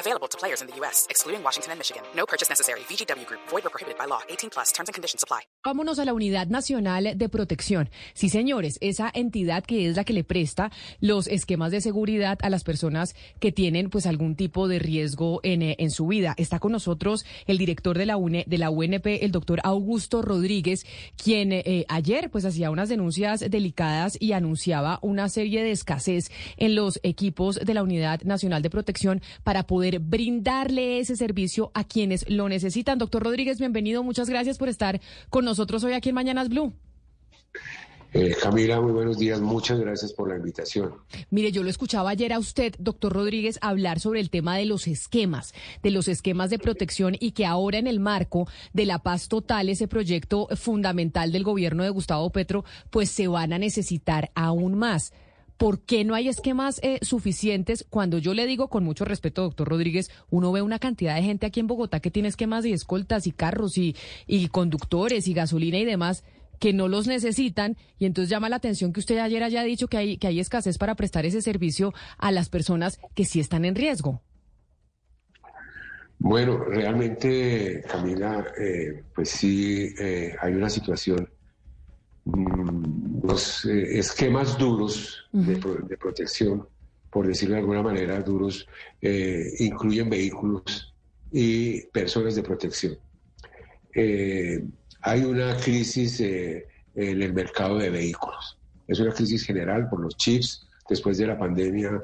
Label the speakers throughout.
Speaker 1: Available to players in the U.S., excluding Washington and Michigan. No purchase necessary. VGW Group. Void or prohibited by law. 18 plus. Terms and conditions apply.
Speaker 2: Vámonos a la Unidad Nacional de Protección. Sí, señores, esa entidad que es la que le presta los esquemas de seguridad a las personas que tienen pues algún tipo de riesgo en, eh, en su vida. Está con nosotros el director de la, UNE, de la UNP, el doctor Augusto Rodríguez, quien eh, ayer pues hacía unas denuncias delicadas y anunciaba una serie de escasez en los equipos de la Unidad Nacional de Protección para poder brindarle ese servicio a quienes lo necesitan. Doctor Rodríguez, bienvenido. Muchas gracias por estar con nosotros hoy aquí en Mañanas Blue.
Speaker 3: Eh, Camila, muy buenos días. Muchas gracias por la invitación.
Speaker 2: Mire, yo lo escuchaba ayer a usted, doctor Rodríguez, hablar sobre el tema de los esquemas, de los esquemas de protección y que ahora en el marco de la paz total, ese proyecto fundamental del gobierno de Gustavo Petro, pues se van a necesitar aún más. ¿Por qué no hay esquemas eh, suficientes? Cuando yo le digo con mucho respeto, doctor Rodríguez, uno ve una cantidad de gente aquí en Bogotá que tiene esquemas y escoltas y carros y, conductores y gasolina y demás que no los necesitan y entonces llama la atención que usted ayer haya dicho que hay, que hay escasez para prestar ese servicio a las personas que sí están en riesgo.
Speaker 3: Bueno, realmente, Camila, eh, pues sí eh, hay una situación Mm, los eh, esquemas duros de, protección, por decirlo de alguna manera, duros, eh, incluyen vehículos y personas de protección. Eh, hay una crisis en el mercado de vehículos. Es una crisis general por los chips. Después de la pandemia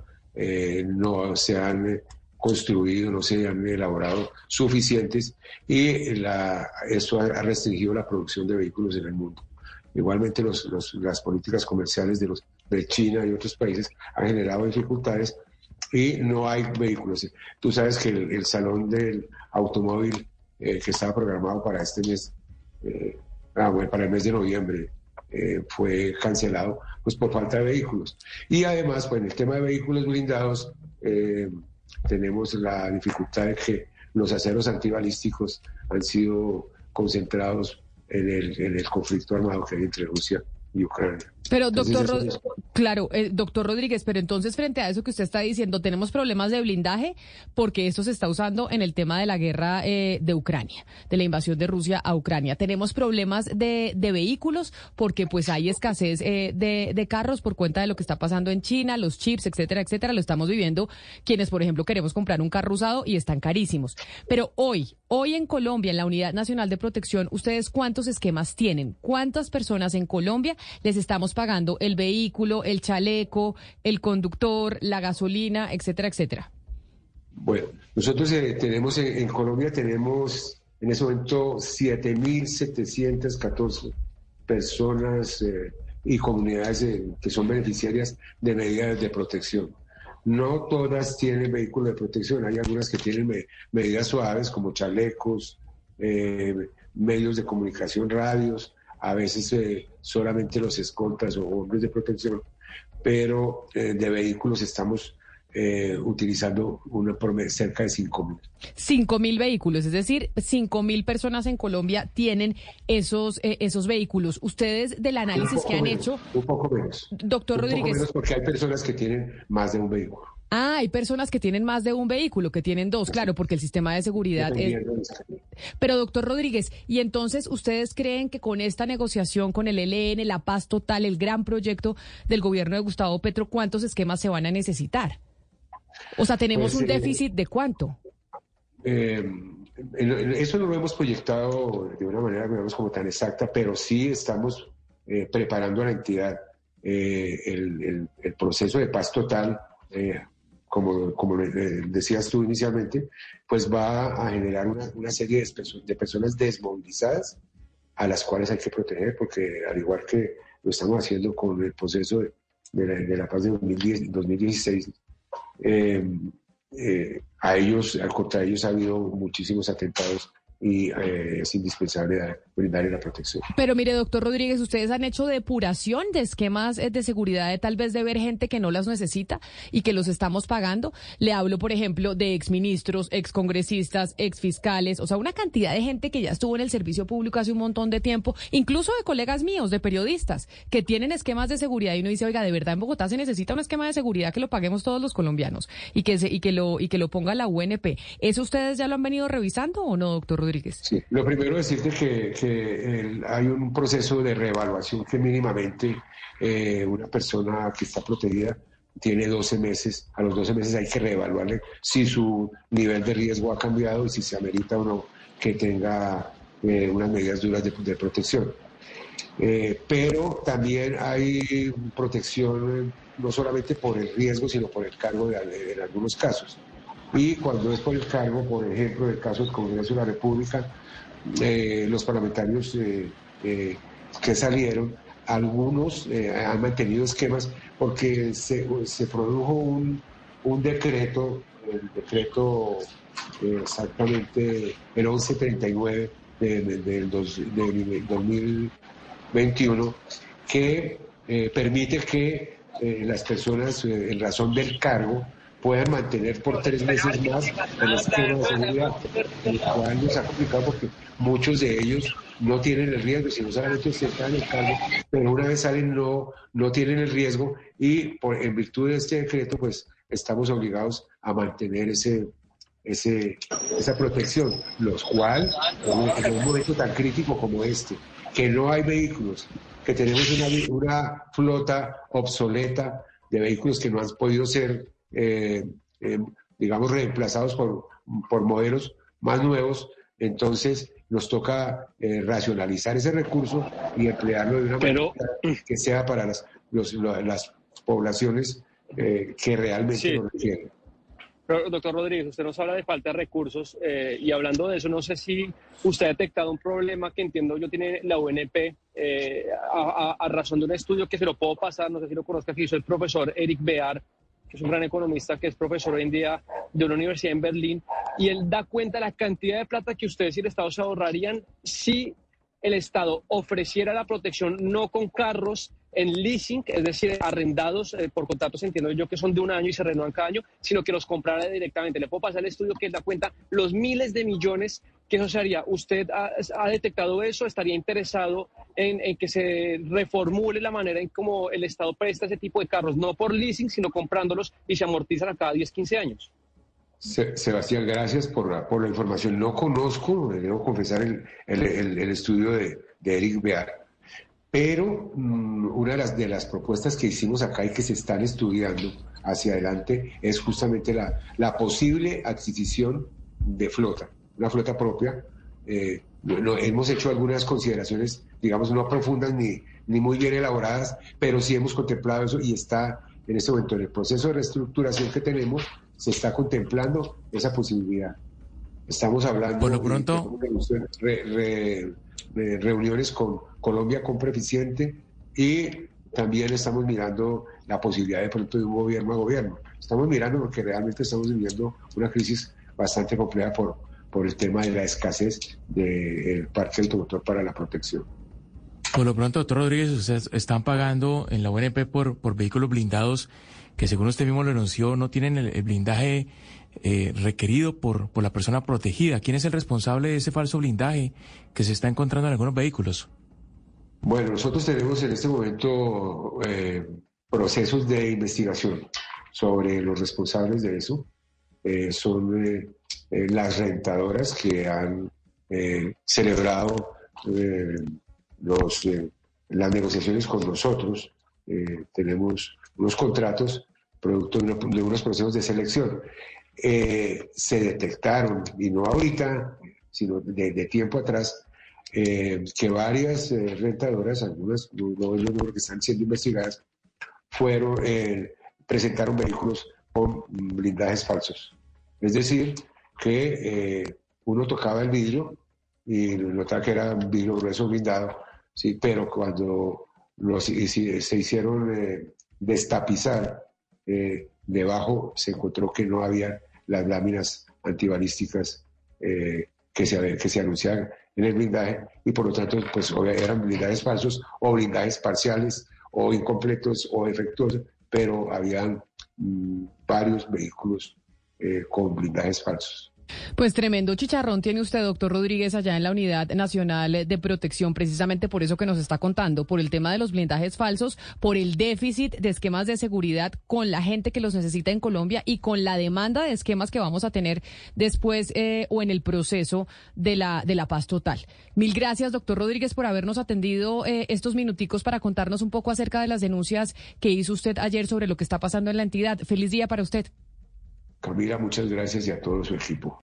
Speaker 3: no se han construido, no se han elaborado suficientes y la, eso ha restringido la producción de vehículos en el mundo. Igualmente las políticas comerciales de, los, de China y otros países han generado dificultades y no hay vehículos. Tú sabes que el, salón del automóvil eh, que estaba programado para este mes, eh, ah, para el mes de noviembre, eh, fue cancelado pues por falta de vehículos. Y además, pues en el tema de vehículos blindados, tenemos la dificultad de que los aceros antibalísticos han sido concentrados en el, en el conflicto armado que hay entre Rusia y Ucrania.
Speaker 2: Pero, doctor, claro, eh, doctor Rodríguez, pero entonces frente a eso que usted está diciendo, tenemos problemas de blindaje porque esto se está usando en el tema de la guerra eh, de Ucrania, de la invasión de Rusia a Ucrania. Tenemos problemas de, de vehículos porque pues hay escasez eh, de, de, carros por cuenta de lo que está pasando en China, los chips, etcétera, etcétera. Lo estamos viviendo quienes, por ejemplo, queremos comprar un carro usado y están carísimos. Pero hoy, hoy en Colombia, en la Unidad Nacional de Protección, ¿ustedes cuántos esquemas tienen? ¿Cuántas personas en Colombia les estamos pagando el vehículo, el chaleco, el conductor, la gasolina, etcétera, etcétera?
Speaker 3: Bueno, nosotros eh, tenemos en, Colombia tenemos en ese momento 7.714 personas eh, y comunidades eh, que son beneficiarias de medidas de protección. No todas tienen vehículos de protección, hay algunas que tienen medidas suaves como chalecos, medios de comunicación, radios, a veces solamente los escoltas o hombres de protección, pero eh, de vehículos estamos eh, utilizando una por cerca de 5 mil.
Speaker 2: 5 mil vehículos, es decir, 5 mil personas en Colombia tienen esos, esos vehículos. Ustedes del análisis que han hecho...
Speaker 3: Un poco menos.
Speaker 2: Doctor Rodríguez. Poco
Speaker 3: menos porque hay personas que tienen más de un vehículo.
Speaker 2: Ah, hay personas que tienen más de un vehículo, que tienen dos, claro, porque el sistema de seguridad es... Pero doctor Rodríguez, ¿y entonces ustedes creen que con esta negociación con el ELN, la paz total, el gran proyecto del gobierno de Gustavo Petro, cuántos esquemas se van a necesitar? O sea, ¿tenemos pues, un eh, déficit de cuánto?
Speaker 3: Eh, eso no lo hemos proyectado de una manera, digamos, como tan exacta, pero sí estamos eh, preparando a la entidad el, proceso de paz total como, como decías tú inicialmente, pues va a generar una, serie de, personas desmovilizadas a las cuales hay que proteger, porque al igual que lo estamos haciendo con el proceso de, la, paz de 2016, eh, eh, a ellos, contra ellos ha habido muchísimos atentados y eh, es indispensable brindarle la protección.
Speaker 2: Pero mire, doctor Rodríguez, ustedes han hecho depuración de esquemas eh, de seguridad de tal vez de ver gente que no las necesita y que los estamos pagando. Le hablo, por ejemplo, de exministros, excongresistas, exfiscales, o sea, una cantidad de gente que ya estuvo en el servicio público hace un montón de tiempo, incluso de colegas míos, de periodistas, que tienen esquemas de seguridad y uno dice, oiga, de verdad en Bogotá se necesita un esquema de seguridad que lo paguemos todos los colombianos y que se, y que lo y que lo ponga la UNP. ¿Eso ustedes ya lo han venido revisando o no, doctor Rodríguez?
Speaker 3: Lo primero decirte que, hay un proceso de reevaluación que mínimamente eh, una persona que está protegida tiene 12 meses, a los 12 meses hay que reevaluarle si su nivel de riesgo ha cambiado y si se amerita o no que tenga eh, unas medidas duras de, protección. Eh, pero también hay protección no solamente por el riesgo, sino por el cargo de, en algunos casos. Y cuando es por el cargo, por ejemplo, en el caso del Congreso de la República, eh, los parlamentarios eh, eh, que salieron, algunos han mantenido esquemas porque se, produjo un, decreto, el decreto exactamente el 1139 del 2021, que permite que las personas, en razón del cargo, puedan mantener por tres meses más el esquema de seguridad, el cual nos ha complicado porque muchos de ellos no tienen el riesgo, si no solamente están en el cargo, pero una vez salen no, no tienen el riesgo. Y por, en virtud de este decreto pues estamos obligados a mantener ese, ese, esa protección, los cual en un momento tan crítico como este, que no hay vehículos, que tenemos una, una flota obsoleta de vehículos que no han podido ser eh, eh, digamos, reemplazados por, por modelos más nuevos, entonces nos toca eh, racionalizar ese recurso y emplearlo de una manera que sea para las, las poblaciones que realmente lo requieren.
Speaker 4: Pero, doctor Rodríguez, usted nos habla de falta de recursos y hablando de eso, no sé si usted ha detectado un problema que entiendo yo tiene la UNP a, a, razón de un estudio que se lo puedo pasar, no sé si lo conozca, que hizo el profesor Eric Bear que es un gran economista que es profesor hoy en día de una universidad en Berlín, y él da cuenta la cantidad de plata que ustedes y el Estado se ahorrarían si el Estado ofreciera la protección no con carros en leasing, es decir, arrendados eh, por contratos, entiendo yo que son de un año y se renuevan cada año, sino que los comprara directamente. Le puedo pasar el estudio que da cuenta los miles de millones que eso se haría. ¿Usted ha, detectado eso? ¿Estaría interesado en, que se reformule la manera en cómo el Estado presta ese tipo de carros, no por leasing, sino comprándolos y se amortizan a cada 10, 15 años?
Speaker 3: Sebastián, gracias por la, por la información. No conozco, debo confesar, el, el, estudio de, de Eric Bear pero mm, una de las, de las propuestas que hicimos acá y que se están estudiando hacia adelante es justamente la, la posible adquisición de flota, una flota propia. Eh, hemos hecho algunas consideraciones, digamos, no profundas ni, ni muy bien elaboradas, pero sí hemos contemplado eso y está en este momento en el proceso de reestructuración que tenemos, se está contemplando esa posibilidad. Estamos hablando
Speaker 5: Por lo pronto...
Speaker 3: de, reuniones con Colombia Compra Eficiente y también estamos mirando la posibilidad de pronto de un gobierno a gobierno. Estamos mirando porque realmente estamos viviendo una crisis bastante compleja por, por el tema de la escasez del parque automotor para la protección.
Speaker 5: Por lo pronto, doctor Rodríguez, ustedes están pagando en la UNP por, por vehículos blindados que según usted mismo lo anunció no tienen el, blindaje eh, requerido por, por la persona protegida. ¿Quién es el responsable de ese falso blindaje que se está encontrando en algunos vehículos?
Speaker 3: Bueno, nosotros tenemos en este momento eh, procesos de investigación sobre los responsables de eso. Eh, son eh, las rentadoras que han celebrado los, las negociaciones con nosotros. tenemos unos contratos producto de, unos procesos de selección. se detectaron, y no ahorita, sino de, de tiempo atrás, eh, que varias eh, rentadoras, algunas no, no, que están siendo investigadas, fueron, eh, presentaron vehículos con blindajes falsos. Es decir, que uno tocaba el vidrio y notaba que era un vidrio grueso blindado, sí, pero cuando se hicieron destapizar, debajo se encontró que no había las láminas antibalísticas que se, que se anunciaban en el blindaje y por lo tanto pues eran blindajes falsos o blindajes parciales o incompletos o defectuosos, pero habían varios vehículos eh, con blindajes falsos.
Speaker 2: Pues tremendo chicharrón tiene usted, doctor Rodríguez, allá en la Unidad Nacional de Protección, precisamente por eso que nos está contando, por el tema de los blindajes falsos, por el déficit de esquemas de seguridad con la gente que los necesita en Colombia y con la demanda de esquemas que vamos a tener después eh, o en el proceso de la, de la paz total. Mil gracias, doctor Rodríguez, por habernos atendido eh, estos minuticos para contarnos un poco acerca de las denuncias que hizo usted ayer sobre lo que está pasando en la entidad. Feliz día para usted.
Speaker 3: Camila, muchas gracias y a todo su equipo.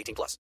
Speaker 1: 18 plus.